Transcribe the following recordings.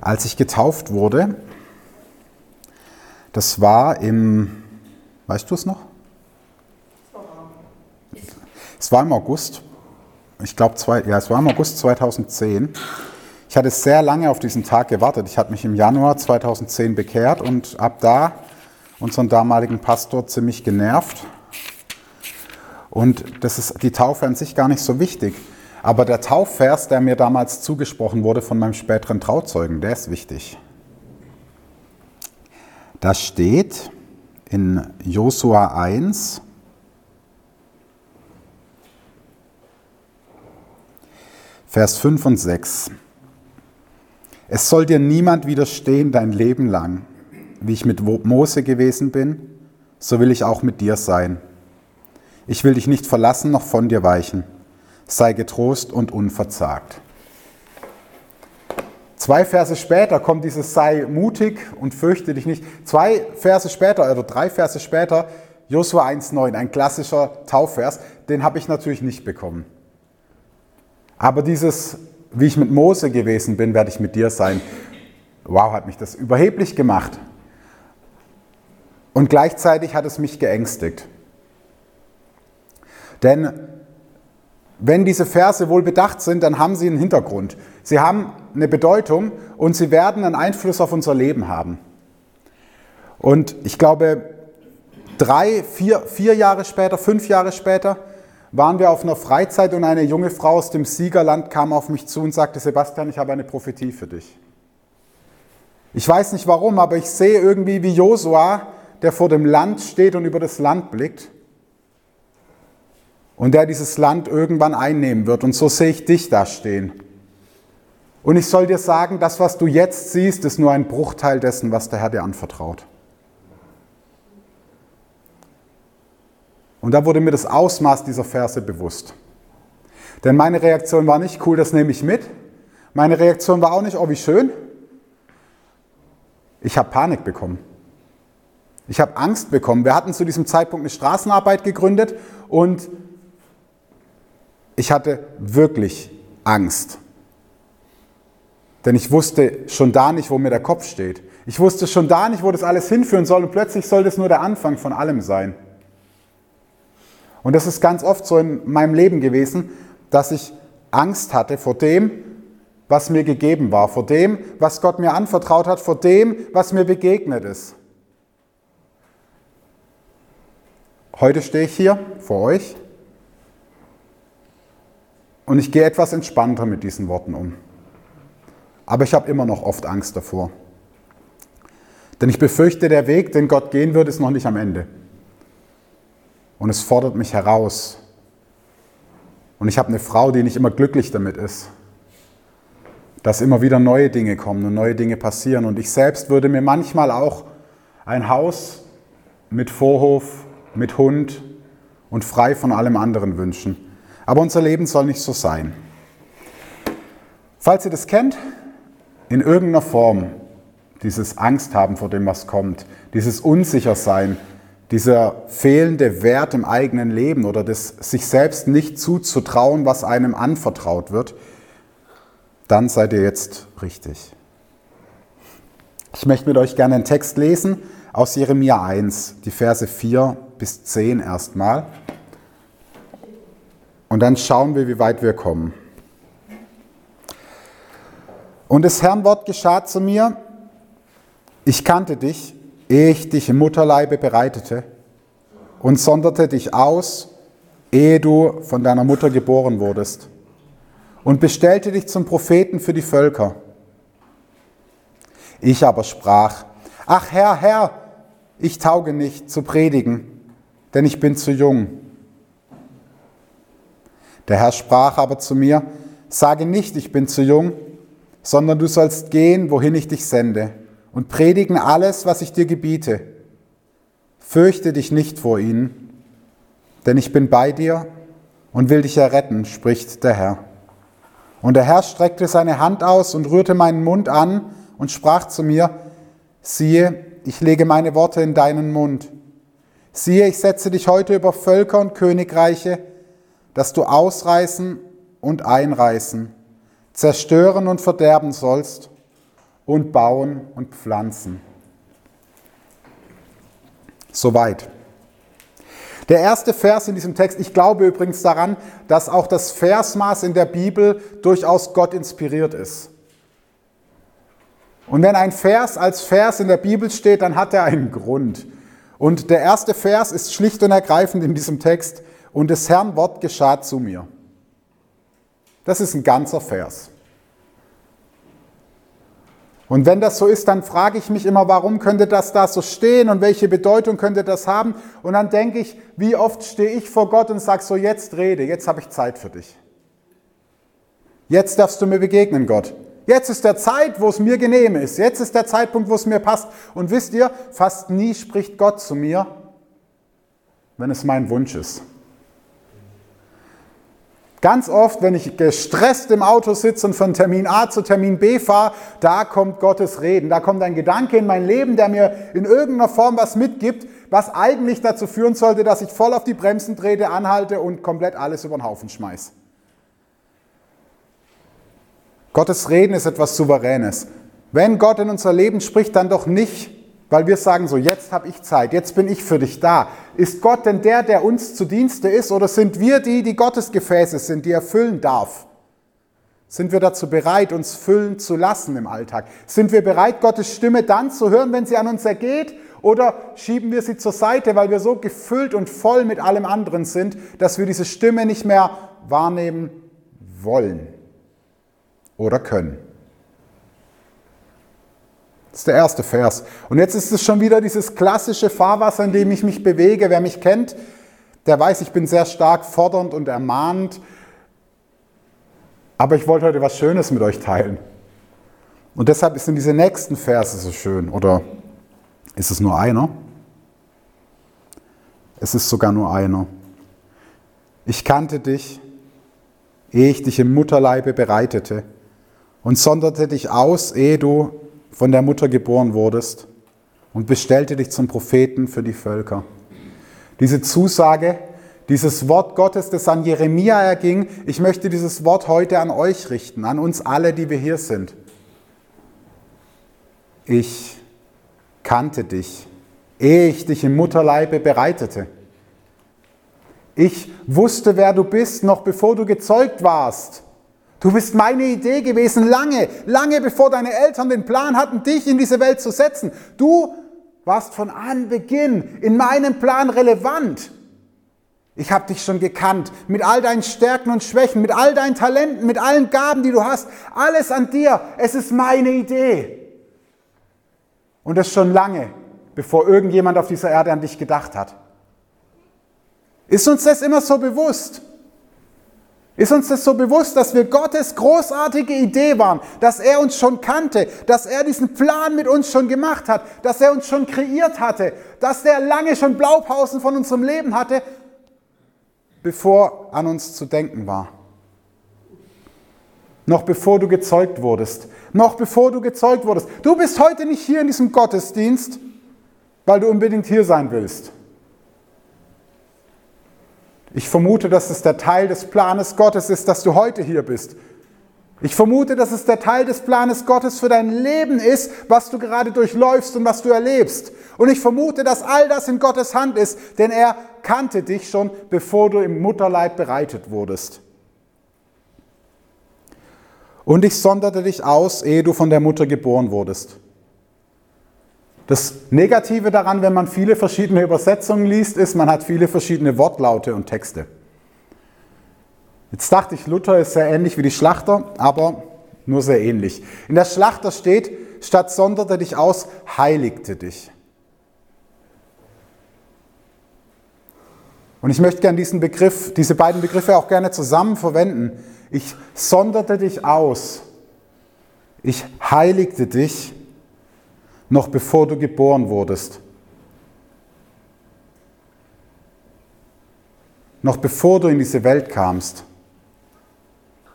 als ich getauft wurde, das war im, weißt du es noch? Es war im August, ich glaube, ja, es war im August 2010. Ich hatte sehr lange auf diesen Tag gewartet. Ich hatte mich im Januar 2010 bekehrt und ab da unseren damaligen Pastor ziemlich genervt. Und das ist die Taufe an sich gar nicht so wichtig. Aber der Taufvers, der mir damals zugesprochen wurde von meinem späteren Trauzeugen, der ist wichtig. Das steht in Josua 1, Vers 5 und 6. Es soll dir niemand widerstehen dein Leben lang. Wie ich mit Mose gewesen bin, so will ich auch mit dir sein. Ich will dich nicht verlassen noch von dir weichen. Sei getrost und unverzagt. Zwei Verse später kommt dieses sei mutig und fürchte dich nicht. Zwei Verse später oder drei Verse später Josua 1,9, ein klassischer Taufvers, den habe ich natürlich nicht bekommen. Aber dieses, wie ich mit Mose gewesen bin, werde ich mit dir sein. Wow, hat mich das überheblich gemacht. Und gleichzeitig hat es mich geängstigt. Denn wenn diese Verse wohl bedacht sind, dann haben sie einen Hintergrund. Sie haben eine Bedeutung und sie werden einen Einfluss auf unser Leben haben. Und ich glaube, drei, vier, vier Jahre später, fünf Jahre später, waren wir auf einer Freizeit und eine junge Frau aus dem Siegerland kam auf mich zu und sagte, Sebastian, ich habe eine Prophetie für dich. Ich weiß nicht warum, aber ich sehe irgendwie wie Josua, der vor dem Land steht und über das Land blickt und der dieses Land irgendwann einnehmen wird. Und so sehe ich dich da stehen. Und ich soll dir sagen, das, was du jetzt siehst, ist nur ein Bruchteil dessen, was der Herr dir anvertraut. Und da wurde mir das Ausmaß dieser Verse bewusst. Denn meine Reaktion war nicht, cool, das nehme ich mit. Meine Reaktion war auch nicht, oh, wie schön. Ich habe Panik bekommen. Ich habe Angst bekommen. Wir hatten zu diesem Zeitpunkt eine Straßenarbeit gegründet und ich hatte wirklich Angst. Denn ich wusste schon da nicht, wo mir der Kopf steht. Ich wusste schon da nicht, wo das alles hinführen soll und plötzlich soll das nur der Anfang von allem sein. Und das ist ganz oft so in meinem Leben gewesen, dass ich Angst hatte vor dem, was mir gegeben war, vor dem, was Gott mir anvertraut hat, vor dem, was mir begegnet ist. Heute stehe ich hier vor euch und ich gehe etwas entspannter mit diesen Worten um. Aber ich habe immer noch oft Angst davor. Denn ich befürchte, der Weg, den Gott gehen wird, ist noch nicht am Ende. Und es fordert mich heraus. Und ich habe eine Frau, die nicht immer glücklich damit ist, dass immer wieder neue Dinge kommen und neue Dinge passieren. Und ich selbst würde mir manchmal auch ein Haus mit Vorhof, mit Hund und frei von allem anderen wünschen. Aber unser Leben soll nicht so sein. Falls ihr das kennt, in irgendeiner Form, dieses Angst haben vor dem, was kommt, dieses Unsichersein, dieser fehlende Wert im eigenen Leben oder das sich selbst nicht zuzutrauen, was einem anvertraut wird, dann seid ihr jetzt richtig. Ich möchte mit euch gerne einen Text lesen aus Jeremia 1, die Verse 4 bis 10 erstmal. Und dann schauen wir, wie weit wir kommen. Und das Herrn Wort geschah zu mir, ich kannte dich, ehe ich dich im Mutterleibe bereitete und sonderte dich aus, ehe du von deiner Mutter geboren wurdest und bestellte dich zum Propheten für die Völker. Ich aber sprach, ach Herr, Herr, ich tauge nicht zu predigen, denn ich bin zu jung. Der Herr sprach aber zu mir, sage nicht, ich bin zu jung, sondern du sollst gehen, wohin ich dich sende und predigen alles, was ich dir gebiete. Fürchte dich nicht vor ihnen, denn ich bin bei dir und will dich erretten, spricht der Herr. Und der Herr streckte seine Hand aus und rührte meinen Mund an und sprach zu mir, siehe, ich lege meine Worte in deinen Mund. Siehe, ich setze dich heute über Völker und Königreiche, dass du ausreißen und einreißen, zerstören und verderben sollst und bauen und pflanzen. Soweit. Der erste Vers in diesem Text, ich glaube übrigens daran, dass auch das Versmaß in der Bibel durchaus Gott inspiriert ist. Und wenn ein Vers als Vers in der Bibel steht, dann hat er einen Grund. Und der erste Vers ist schlicht und ergreifend in diesem Text, und des Herrn Wort geschah zu mir. Das ist ein ganzer Vers. Und wenn das so ist, dann frage ich mich immer, warum könnte das da so stehen und welche Bedeutung könnte das haben? Und dann denke ich, wie oft stehe ich vor Gott und sage so, jetzt rede, jetzt habe ich Zeit für dich. Jetzt darfst du mir begegnen, Gott. Jetzt ist der Zeit, wo es mir genehm ist. Jetzt ist der Zeitpunkt, wo es mir passt. Und wisst ihr, fast nie spricht Gott zu mir, wenn es mein Wunsch ist. Ganz oft, wenn ich gestresst im Auto sitze und von Termin A zu Termin B fahre, da kommt Gottes Reden. Da kommt ein Gedanke in mein Leben, der mir in irgendeiner Form was mitgibt, was eigentlich dazu führen sollte, dass ich voll auf die Bremsen trete, anhalte und komplett alles über den Haufen schmeiße. Gottes Reden ist etwas Souveränes. Wenn Gott in unser Leben spricht, dann doch nicht weil wir sagen so, jetzt habe ich Zeit, jetzt bin ich für dich da. Ist Gott denn der, der uns zu Dienste ist, oder sind wir die, die Gottes Gefäße sind, die er füllen darf? Sind wir dazu bereit, uns füllen zu lassen im Alltag? Sind wir bereit, Gottes Stimme dann zu hören, wenn sie an uns ergeht? Oder schieben wir sie zur Seite, weil wir so gefüllt und voll mit allem anderen sind, dass wir diese Stimme nicht mehr wahrnehmen wollen oder können? Das ist der erste Vers. Und jetzt ist es schon wieder dieses klassische Fahrwasser, in dem ich mich bewege. Wer mich kennt, der weiß, ich bin sehr stark fordernd und ermahnend. Aber ich wollte heute was Schönes mit euch teilen. Und deshalb sind diese nächsten Verse so schön. Oder ist es nur einer? Es ist sogar nur einer. Ich kannte dich, ehe ich dich im Mutterleibe bereitete und sonderte dich aus, ehe du von der Mutter geboren wurdest und bestellte dich zum Propheten für die Völker. Diese Zusage, dieses Wort Gottes, das an Jeremia erging, ich möchte dieses Wort heute an euch richten, an uns alle, die wir hier sind. Ich kannte dich, ehe ich dich im Mutterleibe bereitete. Ich wusste, wer du bist, noch bevor du gezeugt warst. Du bist meine Idee gewesen, lange, lange bevor deine Eltern den Plan hatten, dich in diese Welt zu setzen. Du warst von Anbeginn in meinem Plan relevant. Ich habe dich schon gekannt, mit all deinen Stärken und Schwächen, mit all deinen Talenten, mit allen Gaben, die du hast. Alles an dir. Es ist meine Idee. Und das schon lange, bevor irgendjemand auf dieser Erde an dich gedacht hat. Ist uns das immer so bewusst? Ist uns das so bewusst, dass wir Gottes großartige Idee waren, dass er uns schon kannte, dass er diesen Plan mit uns schon gemacht hat, dass er uns schon kreiert hatte, dass er lange schon Blaupausen von unserem Leben hatte, bevor an uns zu denken war. Noch bevor du gezeugt wurdest, noch bevor du gezeugt wurdest. Du bist heute nicht hier in diesem Gottesdienst, weil du unbedingt hier sein willst. Ich vermute, dass es der Teil des Planes Gottes ist, dass du heute hier bist. Ich vermute, dass es der Teil des Planes Gottes für dein Leben ist, was du gerade durchläufst und was du erlebst. Und ich vermute, dass all das in Gottes Hand ist, denn er kannte dich schon, bevor du im Mutterleib bereitet wurdest. Und ich sonderte dich aus, ehe du von der Mutter geboren wurdest. Das Negative daran, wenn man viele verschiedene Übersetzungen liest, ist, man hat viele verschiedene Wortlaute und Texte. Jetzt dachte ich, Luther ist sehr ähnlich wie die Schlachter, aber nur sehr ähnlich. In der Schlachter steht, statt sonderte dich aus, heiligte dich. Und ich möchte gerne diesen Begriff, diese beiden Begriffe auch gerne zusammen verwenden. Ich sonderte dich aus. Ich heiligte dich noch bevor du geboren wurdest. Noch bevor du in diese Welt kamst,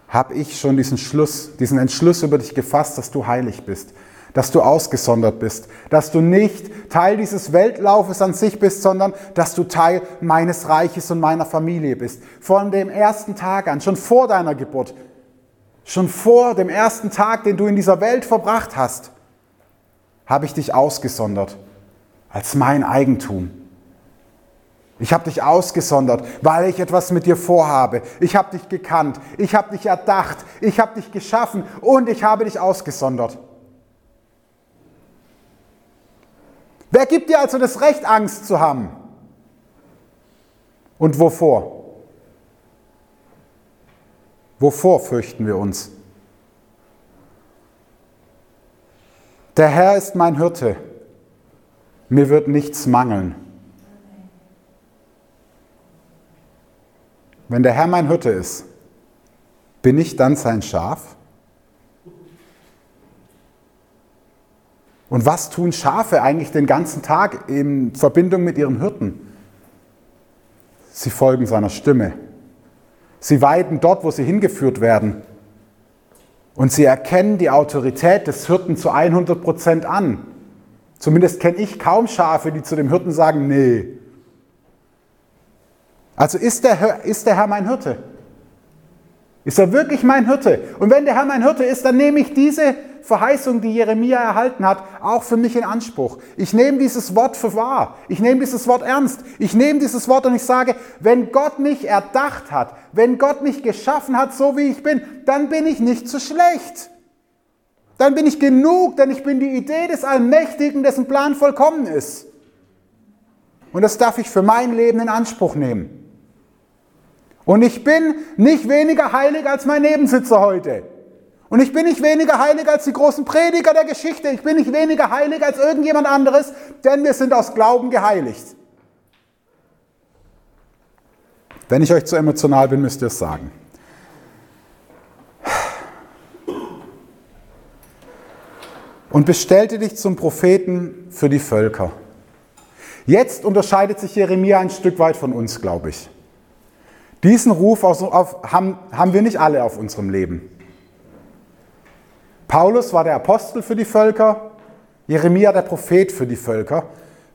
habe ich schon diesen Schluss, diesen Entschluss über dich gefasst, dass du heilig bist, dass du ausgesondert bist, dass du nicht Teil dieses Weltlaufes an sich bist, sondern dass du Teil meines Reiches und meiner Familie bist. Von dem ersten Tag an, schon vor deiner Geburt, schon vor dem ersten Tag, den du in dieser Welt verbracht hast, habe ich dich ausgesondert als mein Eigentum. Ich habe dich ausgesondert, weil ich etwas mit dir vorhabe. Ich habe dich gekannt, ich habe dich erdacht, ich habe dich geschaffen und ich habe dich ausgesondert. Wer gibt dir also das Recht, Angst zu haben? Und wovor? Wovor fürchten wir uns? Der Herr ist mein Hirte, mir wird nichts mangeln. Wenn der Herr mein Hirte ist, bin ich dann sein Schaf? Und was tun Schafe eigentlich den ganzen Tag in Verbindung mit ihrem Hirten? Sie folgen seiner Stimme. Sie weiden dort, wo sie hingeführt werden. Und sie erkennen die Autorität des Hirten zu 100 Prozent an. Zumindest kenne ich kaum Schafe, die zu dem Hirten sagen, nee. Also ist der, ist der Herr mein Hirte? Ist er wirklich mein Hirte? Und wenn der Herr mein Hirte ist, dann nehme ich diese Verheißung, die Jeremia erhalten hat, auch für mich in Anspruch. Ich nehme dieses Wort für wahr. Ich nehme dieses Wort ernst. Ich nehme dieses Wort und ich sage, wenn Gott mich erdacht hat, wenn Gott mich geschaffen hat, so wie ich bin, dann bin ich nicht zu schlecht. Dann bin ich genug, denn ich bin die Idee des Allmächtigen, dessen Plan vollkommen ist. Und das darf ich für mein Leben in Anspruch nehmen. Und ich bin nicht weniger heilig als mein Nebensitzer heute. Und ich bin nicht weniger heilig als die großen Prediger der Geschichte. Ich bin nicht weniger heilig als irgendjemand anderes, denn wir sind aus Glauben geheiligt. Wenn ich euch zu emotional bin, müsst ihr es sagen. Und bestellte dich zum Propheten für die Völker. Jetzt unterscheidet sich Jeremia ein Stück weit von uns, glaube ich. Diesen Ruf auf, auf, haben, haben wir nicht alle auf unserem Leben. Paulus war der Apostel für die Völker, Jeremia der Prophet für die Völker.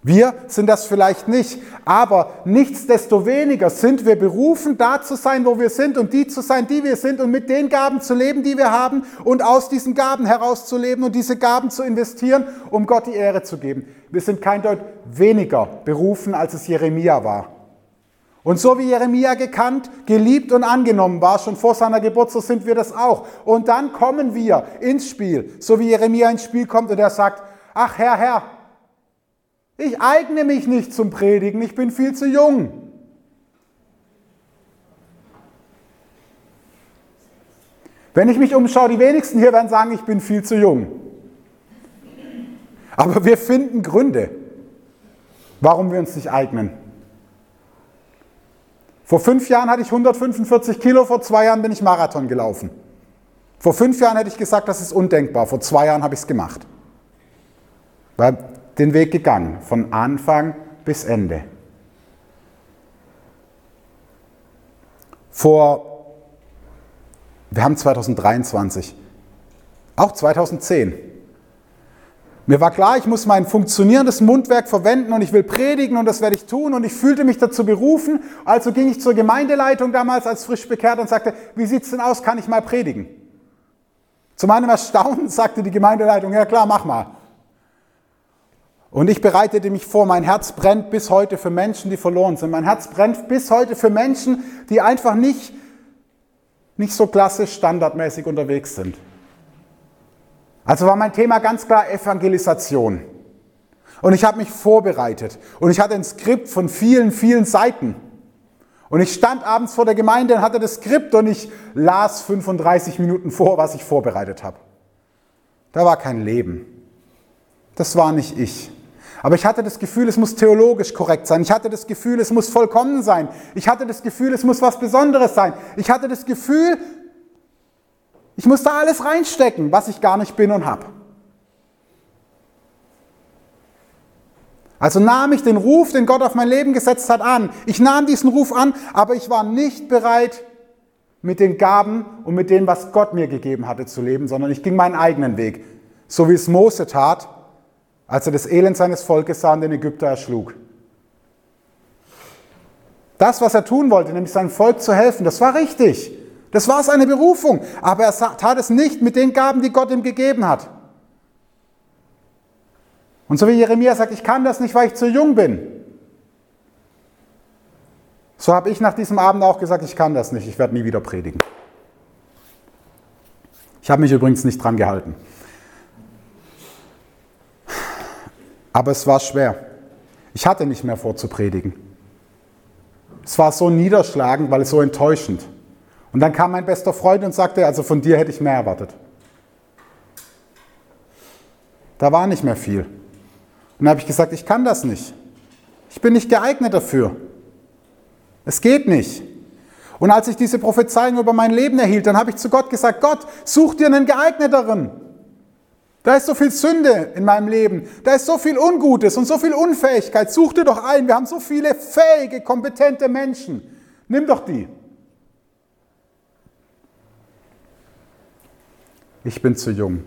Wir sind das vielleicht nicht, aber nichtsdestoweniger sind wir berufen, da zu sein, wo wir sind und die zu sein, die wir sind und mit den Gaben zu leben, die wir haben und aus diesen Gaben herauszuleben und diese Gaben zu investieren, um Gott die Ehre zu geben. Wir sind kein Deut weniger berufen, als es Jeremia war. Und so wie Jeremia gekannt, geliebt und angenommen war, schon vor seiner Geburt, so sind wir das auch. Und dann kommen wir ins Spiel, so wie Jeremia ins Spiel kommt und er sagt, ach Herr, Herr, ich eigne mich nicht zum Predigen, ich bin viel zu jung. Wenn ich mich umschaue, die wenigsten hier werden sagen, ich bin viel zu jung. Aber wir finden Gründe, warum wir uns nicht eignen. Vor fünf Jahren hatte ich 145 Kilo, vor zwei Jahren bin ich Marathon gelaufen. Vor fünf Jahren hätte ich gesagt, das ist undenkbar. Vor zwei Jahren habe ich es gemacht. War den Weg gegangen, von Anfang bis Ende. Vor, wir haben 2023, auch 2010, mir war klar, ich muss mein funktionierendes Mundwerk verwenden und ich will predigen und das werde ich tun und ich fühlte mich dazu berufen. Also ging ich zur Gemeindeleitung damals als frisch bekehrt und sagte, wie sieht's denn aus, kann ich mal predigen? Zu meinem Erstaunen sagte die Gemeindeleitung, ja klar, mach mal. Und ich bereitete mich vor, mein Herz brennt bis heute für Menschen, die verloren sind. Mein Herz brennt bis heute für Menschen, die einfach nicht, nicht so klassisch standardmäßig unterwegs sind. Also war mein Thema ganz klar Evangelisation. Und ich habe mich vorbereitet. Und ich hatte ein Skript von vielen, vielen Seiten. Und ich stand abends vor der Gemeinde und hatte das Skript und ich las 35 Minuten vor, was ich vorbereitet habe. Da war kein Leben. Das war nicht ich. Aber ich hatte das Gefühl, es muss theologisch korrekt sein. Ich hatte das Gefühl, es muss vollkommen sein. Ich hatte das Gefühl, es muss was Besonderes sein. Ich hatte das Gefühl, ich muss da alles reinstecken, was ich gar nicht bin und habe. Also nahm ich den Ruf, den Gott auf mein Leben gesetzt hat, an. Ich nahm diesen Ruf an, aber ich war nicht bereit, mit den Gaben und mit dem, was Gott mir gegeben hatte, zu leben, sondern ich ging meinen eigenen Weg. So wie es Mose tat, als er das Elend seines Volkes sah und den Ägypter erschlug. Das, was er tun wollte, nämlich seinem Volk zu helfen, das war richtig. Das war seine Berufung. Aber er tat es nicht mit den Gaben, die Gott ihm gegeben hat. Und so wie Jeremia sagt, ich kann das nicht, weil ich zu jung bin. So habe ich nach diesem Abend auch gesagt, ich kann das nicht, ich werde nie wieder predigen. Ich habe mich übrigens nicht dran gehalten. Aber es war schwer. Ich hatte nicht mehr vor zu predigen. Es war so niederschlagend, weil es so enttäuschend. Und dann kam mein bester Freund und sagte, also von dir hätte ich mehr erwartet. Da war nicht mehr viel. Und dann habe ich gesagt, ich kann das nicht. Ich bin nicht geeignet dafür. Es geht nicht. Und als ich diese Prophezeiung über mein Leben erhielt, dann habe ich zu Gott gesagt, Gott, such dir einen geeigneteren. Da ist so viel Sünde in meinem Leben, da ist so viel Ungutes und so viel Unfähigkeit. Such dir doch ein, wir haben so viele fähige, kompetente Menschen. Nimm doch die. Ich bin zu jung,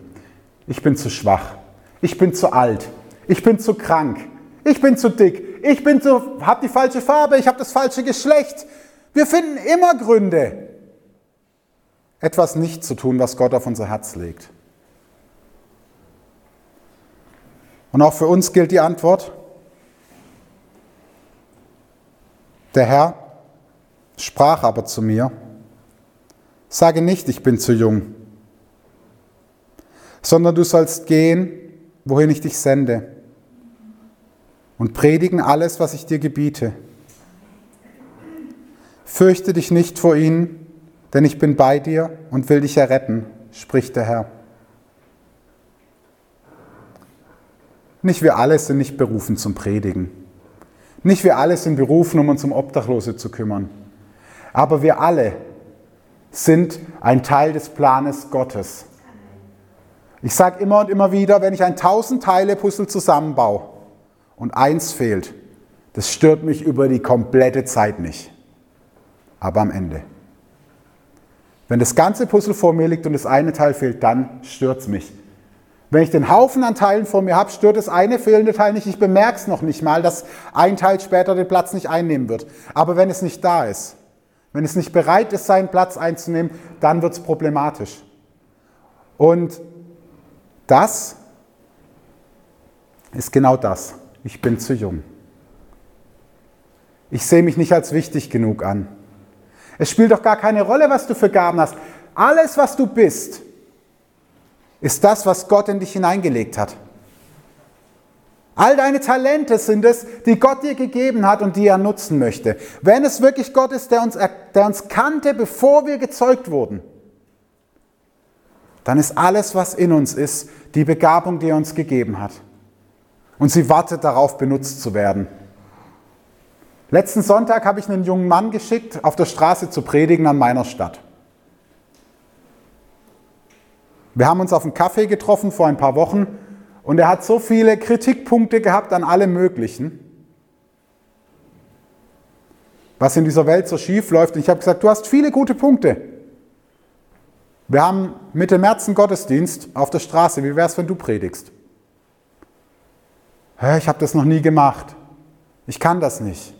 ich bin zu schwach, ich bin zu alt, ich bin zu krank, ich bin zu dick, ich bin zu, habe die falsche Farbe, ich habe das falsche Geschlecht. Wir finden immer Gründe, etwas nicht zu tun, was Gott auf unser Herz legt. Und auch für uns gilt die Antwort. Der Herr sprach aber zu mir, sage nicht, ich bin zu jung, sondern du sollst gehen, wohin ich dich sende und predigen alles, was ich dir gebiete. Fürchte dich nicht vor ihnen, denn ich bin bei dir und will dich erretten, spricht der Herr. Nicht wir alle sind nicht berufen zum Predigen. Nicht wir alle sind berufen, um uns um Obdachlose zu kümmern. Aber wir alle sind ein Teil des Planes Gottes. Ich sage immer und immer wieder, wenn ich ein tausend Teile Puzzle zusammenbaue, und eins fehlt. Das stört mich über die komplette Zeit nicht. Aber am Ende. Wenn das ganze Puzzle vor mir liegt und das eine Teil fehlt, dann stört es mich. Wenn ich den Haufen an Teilen vor mir habe, stört das eine fehlende Teil nicht. Ich bemerke es noch nicht mal, dass ein Teil später den Platz nicht einnehmen wird. Aber wenn es nicht da ist, wenn es nicht bereit ist, seinen Platz einzunehmen, dann wird es problematisch. Und das ist genau das ich bin zu jung. Ich sehe mich nicht als wichtig genug an. Es spielt doch gar keine Rolle, was du für Gaben hast. Alles, was du bist, ist das, was Gott in dich hineingelegt hat. All deine Talente sind es, die Gott dir gegeben hat und die er nutzen möchte. Wenn es wirklich Gott ist, der uns, der uns kannte, bevor wir gezeugt wurden, dann ist alles, was in uns ist, die Begabung, die er uns gegeben hat und sie wartet darauf, benutzt zu werden. Letzten Sonntag habe ich einen jungen Mann geschickt, auf der Straße zu predigen an meiner Stadt. Wir haben uns auf einen Kaffee getroffen vor ein paar Wochen und er hat so viele Kritikpunkte gehabt an alle möglichen, was in dieser Welt so schief läuft. Und ich habe gesagt, du hast viele gute Punkte. Wir haben Mitte März einen Gottesdienst auf der Straße. Wie wäre es, wenn du predigst? Hä, ich habe das noch nie gemacht. Ich kann das nicht.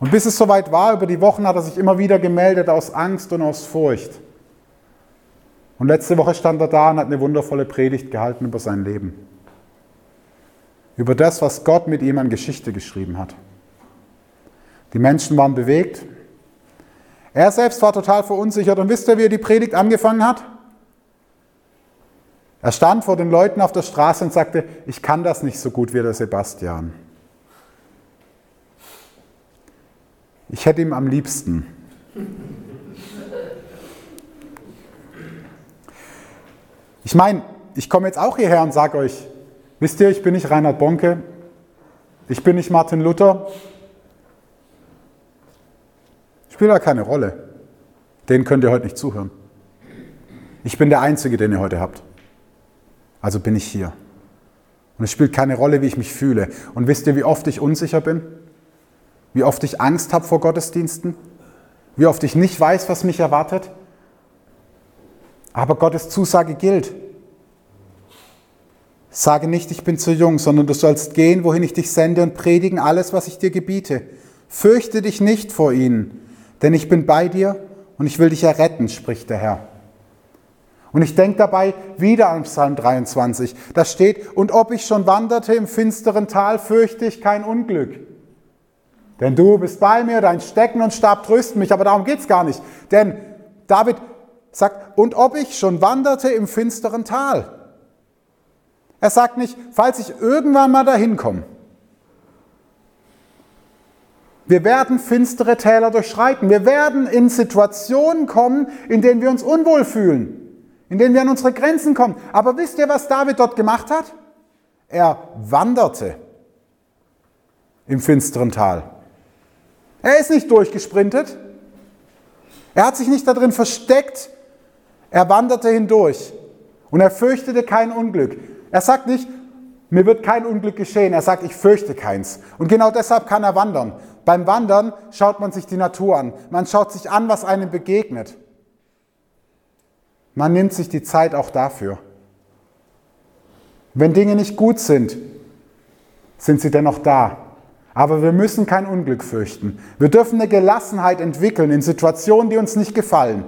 Und bis es soweit war, über die Wochen hat er sich immer wieder gemeldet aus Angst und aus Furcht. Und letzte Woche stand er da und hat eine wundervolle Predigt gehalten über sein Leben. Über das, was Gott mit ihm an Geschichte geschrieben hat. Die Menschen waren bewegt. Er selbst war total verunsichert. Und wisst ihr, wie er die Predigt angefangen hat? Er stand vor den Leuten auf der Straße und sagte, ich kann das nicht so gut wie der Sebastian. Ich hätte ihm am liebsten. Ich meine, ich komme jetzt auch hierher und sage euch, wisst ihr, ich bin nicht Reinhard Bonke, ich bin nicht Martin Luther, ich spiele da keine Rolle. Den könnt ihr heute nicht zuhören. Ich bin der Einzige, den ihr heute habt. Also bin ich hier. Und es spielt keine Rolle, wie ich mich fühle. Und wisst ihr, wie oft ich unsicher bin? Wie oft ich Angst habe vor Gottesdiensten? Wie oft ich nicht weiß, was mich erwartet? Aber Gottes Zusage gilt. Sage nicht, ich bin zu jung, sondern du sollst gehen, wohin ich dich sende und predigen alles, was ich dir gebiete. Fürchte dich nicht vor ihnen, denn ich bin bei dir und ich will dich erretten, spricht der Herr. Und ich denke dabei wieder an Psalm 23. Da steht, und ob ich schon wanderte im finsteren Tal, fürchte ich kein Unglück. Denn du bist bei mir, dein Stecken und Stab trösten mich, aber darum geht es gar nicht. Denn David sagt, und ob ich schon wanderte im finsteren Tal. Er sagt nicht, falls ich irgendwann mal dahin komme. Wir werden finstere Täler durchschreiten. Wir werden in Situationen kommen, in denen wir uns unwohl fühlen in denen wir an unsere Grenzen kommen. Aber wisst ihr, was David dort gemacht hat? Er wanderte im finsteren Tal. Er ist nicht durchgesprintet. Er hat sich nicht darin versteckt. Er wanderte hindurch und er fürchtete kein Unglück. Er sagt nicht, mir wird kein Unglück geschehen. Er sagt, ich fürchte keins. Und genau deshalb kann er wandern. Beim Wandern schaut man sich die Natur an. Man schaut sich an, was einem begegnet. Man nimmt sich die Zeit auch dafür. Wenn Dinge nicht gut sind, sind sie dennoch da. Aber wir müssen kein Unglück fürchten. Wir dürfen eine Gelassenheit entwickeln in Situationen, die uns nicht gefallen.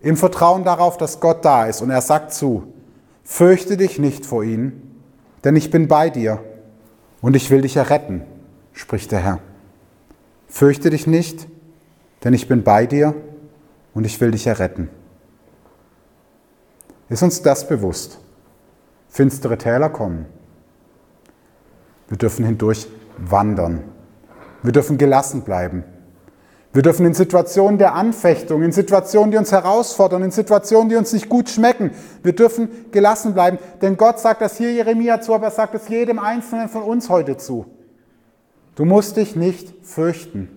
Im Vertrauen darauf, dass Gott da ist. Und er sagt zu, fürchte dich nicht vor ihnen, denn ich bin bei dir und ich will dich erretten, spricht der Herr. Fürchte dich nicht, denn ich bin bei dir und ich will dich erretten. Ist uns das bewusst? Finstere Täler kommen. Wir dürfen hindurch wandern. Wir dürfen gelassen bleiben. Wir dürfen in Situationen der Anfechtung, in Situationen, die uns herausfordern, in Situationen, die uns nicht gut schmecken, wir dürfen gelassen bleiben. Denn Gott sagt das hier Jeremia zu, aber er sagt es jedem Einzelnen von uns heute zu. Du musst dich nicht fürchten.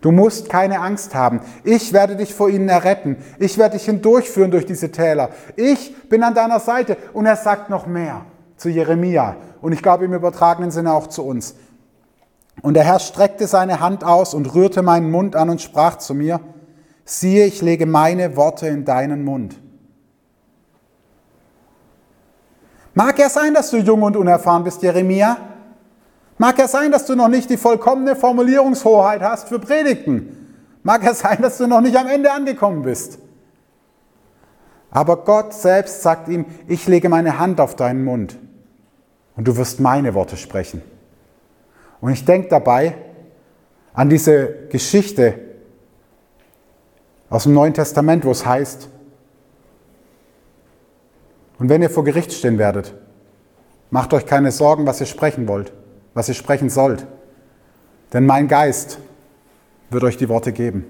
Du musst keine Angst haben. Ich werde dich vor ihnen erretten. Ich werde dich hindurchführen durch diese Täler. Ich bin an deiner Seite. Und er sagt noch mehr zu Jeremia. Und ich glaube im übertragenen Sinne auch zu uns. Und der Herr streckte seine Hand aus und rührte meinen Mund an und sprach zu mir, siehe, ich lege meine Worte in deinen Mund. Mag ja sein, dass du jung und unerfahren bist, Jeremia. Mag ja sein, dass du noch nicht die vollkommene Formulierungshoheit hast für Predigten. Mag ja sein, dass du noch nicht am Ende angekommen bist. Aber Gott selbst sagt ihm, ich lege meine Hand auf deinen Mund und du wirst meine Worte sprechen. Und ich denke dabei an diese Geschichte aus dem Neuen Testament, wo es heißt, und wenn ihr vor Gericht stehen werdet, macht euch keine Sorgen, was ihr sprechen wollt was ihr sprechen sollt. Denn mein Geist wird euch die Worte geben.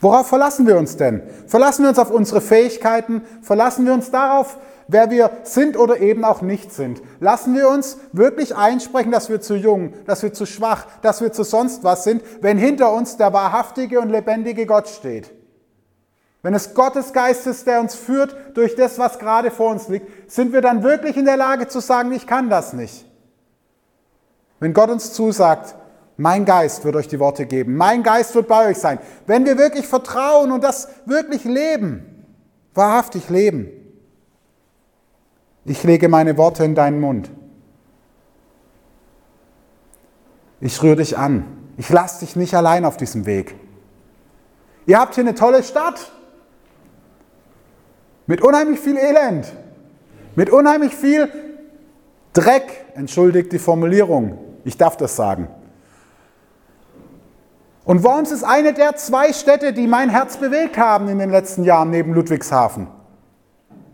Worauf verlassen wir uns denn? Verlassen wir uns auf unsere Fähigkeiten? Verlassen wir uns darauf, wer wir sind oder eben auch nicht sind? Lassen wir uns wirklich einsprechen, dass wir zu jung, dass wir zu schwach, dass wir zu sonst was sind, wenn hinter uns der wahrhaftige und lebendige Gott steht? Wenn es Gottes Geist ist, der uns führt durch das, was gerade vor uns liegt, sind wir dann wirklich in der Lage zu sagen, ich kann das nicht. Wenn Gott uns zusagt, mein Geist wird euch die Worte geben, mein Geist wird bei euch sein. Wenn wir wirklich vertrauen und das wirklich leben, wahrhaftig leben, ich lege meine Worte in deinen Mund. Ich rühre dich an. Ich lasse dich nicht allein auf diesem Weg. Ihr habt hier eine tolle Stadt. Mit unheimlich viel Elend. Mit unheimlich viel Dreck, entschuldigt die Formulierung. Ich darf das sagen. Und Worms ist eine der zwei Städte, die mein Herz bewegt haben in den letzten Jahren neben Ludwigshafen.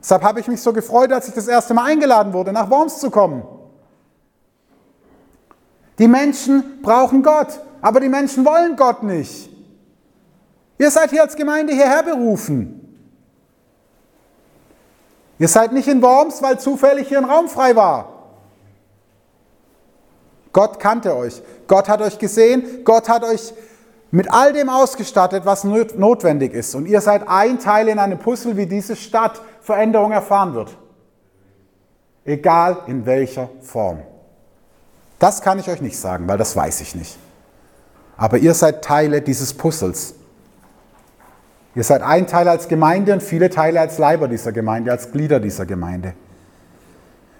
Deshalb habe ich mich so gefreut, als ich das erste Mal eingeladen wurde, nach Worms zu kommen. Die Menschen brauchen Gott, aber die Menschen wollen Gott nicht. Ihr seid hier als Gemeinde hierher berufen. Ihr seid nicht in Worms, weil zufällig hier ein Raum frei war. Gott kannte euch. Gott hat euch gesehen. Gott hat euch mit all dem ausgestattet, was notwendig ist. Und ihr seid ein Teil in einem Puzzle, wie diese Stadt Veränderung erfahren wird. Egal in welcher Form. Das kann ich euch nicht sagen, weil das weiß ich nicht. Aber ihr seid Teile dieses Puzzles. Ihr seid ein Teil als Gemeinde und viele Teile als Leiber dieser Gemeinde, als Glieder dieser Gemeinde.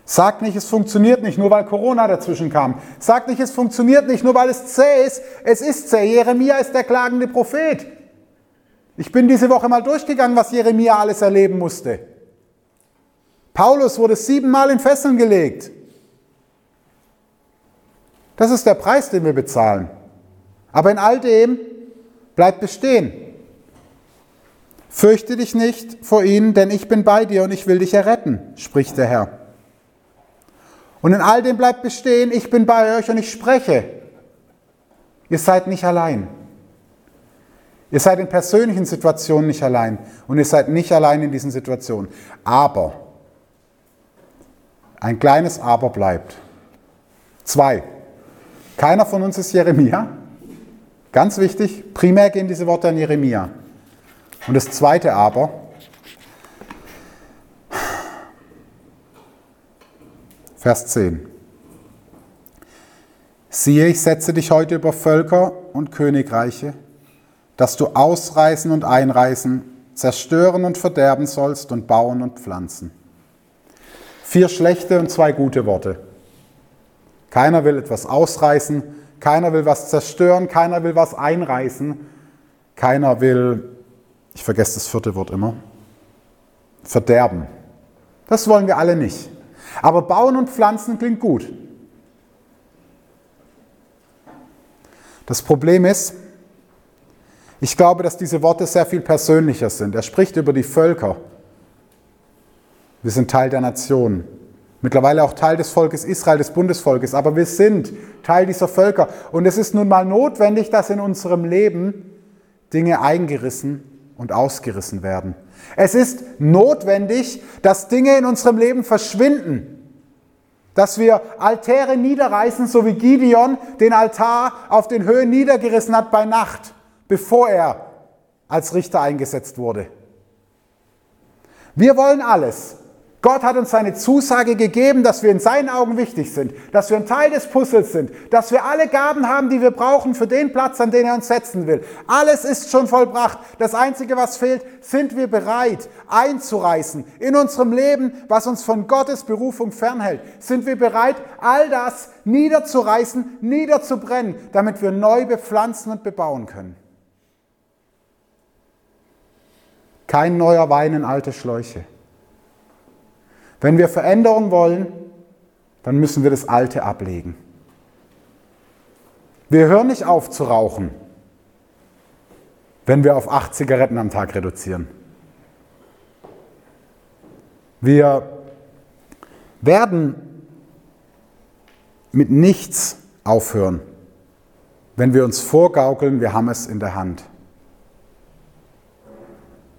Sagt nicht, es funktioniert nicht, nur weil Corona dazwischen kam. Sagt nicht, es funktioniert nicht, nur weil es zäh ist. Es ist zäh. Jeremia ist der klagende Prophet. Ich bin diese Woche mal durchgegangen, was Jeremia alles erleben musste. Paulus wurde siebenmal in Fesseln gelegt. Das ist der Preis, den wir bezahlen. Aber in all dem bleibt bestehen. Fürchte dich nicht vor ihnen, denn ich bin bei dir und ich will dich erretten, spricht der Herr. Und in all dem bleibt bestehen, ich bin bei euch und ich spreche. Ihr seid nicht allein. Ihr seid in persönlichen Situationen nicht allein und ihr seid nicht allein in diesen Situationen. Aber, ein kleines Aber bleibt. Zwei, keiner von uns ist Jeremia. Ganz wichtig, primär gehen diese Worte an Jeremia. Und das zweite Aber, Vers 10. Siehe, ich setze dich heute über Völker und Königreiche, dass du ausreißen und einreißen, zerstören und verderben sollst und bauen und pflanzen. Vier schlechte und zwei gute Worte. Keiner will etwas ausreißen, keiner will was zerstören, keiner will was einreißen, keiner will, ich vergesse das vierte Wort immer, verderben. Das wollen wir alle nicht. Aber bauen und pflanzen klingt gut. Das Problem ist, ich glaube, dass diese Worte sehr viel persönlicher sind. Er spricht über die Völker. Wir sind Teil der Nation. Mittlerweile auch Teil des Volkes Israel, des Bundesvolkes. Aber wir sind Teil dieser Völker. Und es ist nun mal notwendig, dass in unserem Leben Dinge eingerissen und ausgerissen werden. Es ist notwendig, dass Dinge in unserem Leben verschwinden. Dass wir Altäre niederreißen, so wie Gideon den Altar auf den Höhen niedergerissen hat bei Nacht, bevor er als Richter eingesetzt wurde. Wir wollen alles, Gott hat uns seine Zusage gegeben, dass wir in seinen Augen wichtig sind, dass wir ein Teil des Puzzles sind, dass wir alle Gaben haben, die wir brauchen für den Platz, an den er uns setzen will. Alles ist schon vollbracht. Das Einzige, was fehlt, sind wir bereit einzureißen in unserem Leben, was uns von Gottes Berufung fernhält. Sind wir bereit, all das niederzureißen, niederzubrennen, damit wir neu bepflanzen und bebauen können. Kein neuer Wein in alte Schläuche. Wenn wir Veränderung wollen, dann müssen wir das Alte ablegen. Wir hören nicht auf zu rauchen, wenn wir auf acht Zigaretten am Tag reduzieren. Wir werden mit nichts aufhören, wenn wir uns vorgaukeln, wir haben es in der Hand.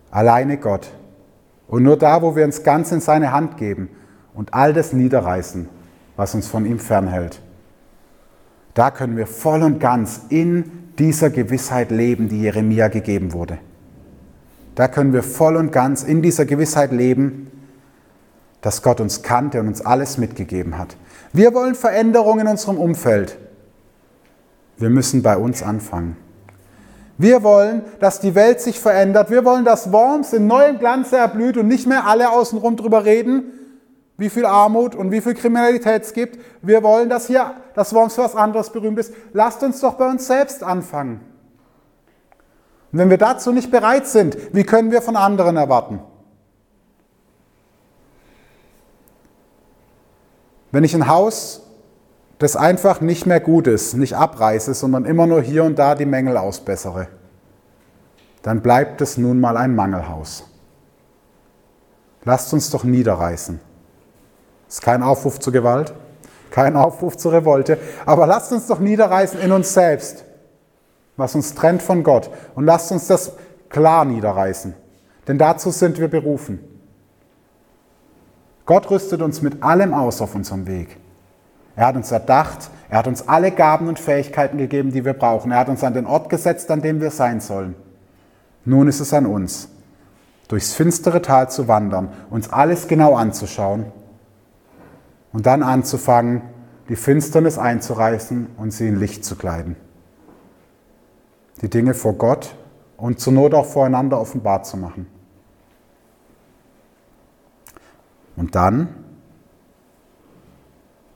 Alleine Gott und nur da, wo wir uns ganz in seine Hand geben und all das niederreißen, was uns von ihm fernhält, da können wir voll und ganz in dieser Gewissheit leben, die Jeremia gegeben wurde. Da können wir voll und ganz in dieser Gewissheit leben, dass Gott uns kannte und uns alles mitgegeben hat. Wir wollen Veränderungen in unserem Umfeld. Wir müssen bei uns anfangen. Wir wollen, dass die Welt sich verändert. Wir wollen, dass Worms in neuem Glanze erblüht und nicht mehr alle außenrum drüber reden, wie viel Armut und wie viel Kriminalität es gibt. Wir wollen, dass hier das Worms was anderes berühmt ist. Lasst uns doch bei uns selbst anfangen. Und wenn wir dazu nicht bereit sind, wie können wir von anderen erwarten? Wenn ich ein Haus, das einfach nicht mehr gut ist, nicht abreiße, sondern immer nur hier und da die Mängel ausbessere, dann bleibt es nun mal ein Mangelhaus. Lasst uns doch niederreißen. Ist kein Aufruf zur Gewalt, kein Aufruf zur Revolte, aber lasst uns doch niederreißen in uns selbst, was uns trennt von Gott. Und lasst uns das klar niederreißen, denn dazu sind wir berufen. Gott rüstet uns mit allem aus auf unserem Weg. Er hat uns erdacht, er hat uns alle Gaben und Fähigkeiten gegeben, die wir brauchen. Er hat uns an den Ort gesetzt, an dem wir sein sollen. Nun ist es an uns, durchs finstere Tal zu wandern, uns alles genau anzuschauen und dann anzufangen, die Finsternis einzureißen und sie in Licht zu kleiden. Die Dinge vor Gott und zur Not auch voreinander offenbar zu machen. Und dann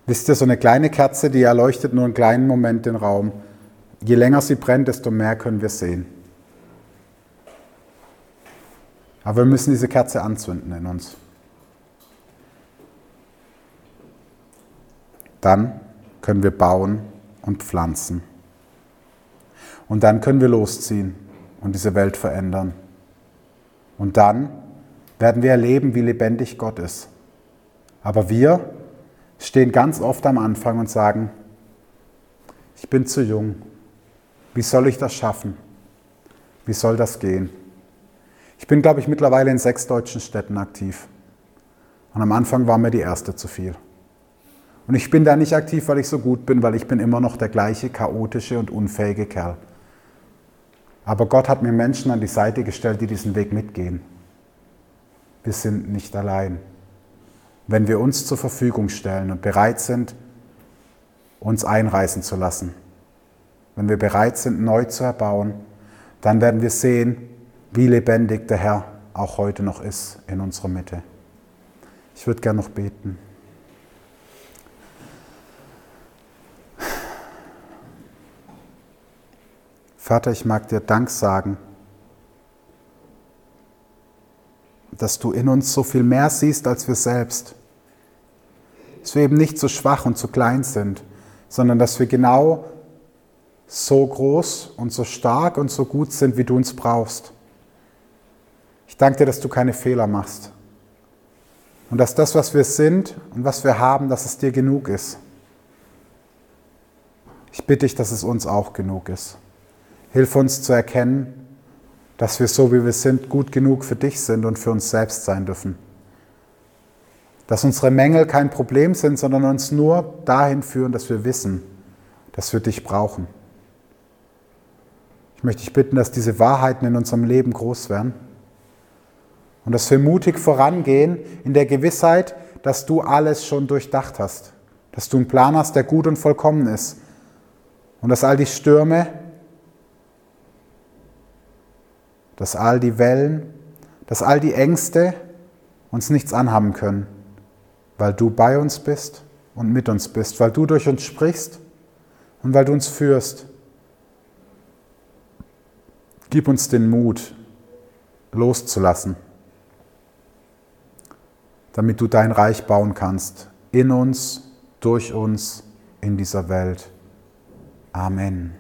Wisst ihr, so eine kleine Kerze, die erleuchtet nur einen kleinen Moment den Raum. Je länger sie brennt, desto mehr können wir sehen. Aber wir müssen diese Kerze anzünden in uns. Dann können wir bauen und pflanzen. Und dann können wir losziehen und diese Welt verändern. Und dann werden wir erleben, wie lebendig Gott ist. Aber wir stehen ganz oft am Anfang und sagen, ich bin zu jung. Wie soll ich das schaffen? Wie soll das gehen? Ich bin, glaube ich, mittlerweile in sechs deutschen Städten aktiv. Und am Anfang war mir die erste zu viel. Und ich bin da nicht aktiv, weil ich so gut bin, weil ich bin immer noch der gleiche chaotische und unfähige Kerl. Aber Gott hat mir Menschen an die Seite gestellt, die diesen Weg mitgehen. Wir sind nicht allein. Wenn wir uns zur Verfügung stellen und bereit sind, uns einreißen zu lassen, wenn wir bereit sind, neu zu erbauen, dann werden wir sehen, wie lebendig der Herr auch heute noch ist in unserer Mitte. Ich würde gerne noch beten. Vater, ich mag dir Dank sagen, dass du in uns so viel mehr siehst als wir selbst. Dass wir eben nicht so schwach und so klein sind, sondern dass wir genau so groß und so stark und so gut sind, wie du uns brauchst. Ich danke dir, dass du keine Fehler machst. Und dass das, was wir sind und was wir haben, dass es dir genug ist. Ich bitte dich, dass es uns auch genug ist. Hilf uns zu erkennen, dass wir so wie wir sind gut genug für dich sind und für uns selbst sein dürfen. Dass unsere Mängel kein Problem sind, sondern uns nur dahin führen, dass wir wissen, dass wir dich brauchen. Ich möchte dich bitten, dass diese Wahrheiten in unserem Leben groß werden und dass wir mutig vorangehen in der Gewissheit, dass du alles schon durchdacht hast, dass du einen Plan hast, der gut und vollkommen ist und dass all die Stürme, dass all die Wellen, dass all die Ängste uns nichts anhaben können, weil du bei uns bist und mit uns bist, weil du durch uns sprichst und weil du uns führst. Gib uns den Mut, loszulassen, damit du dein Reich bauen kannst, in uns, durch uns, in dieser Welt. Amen.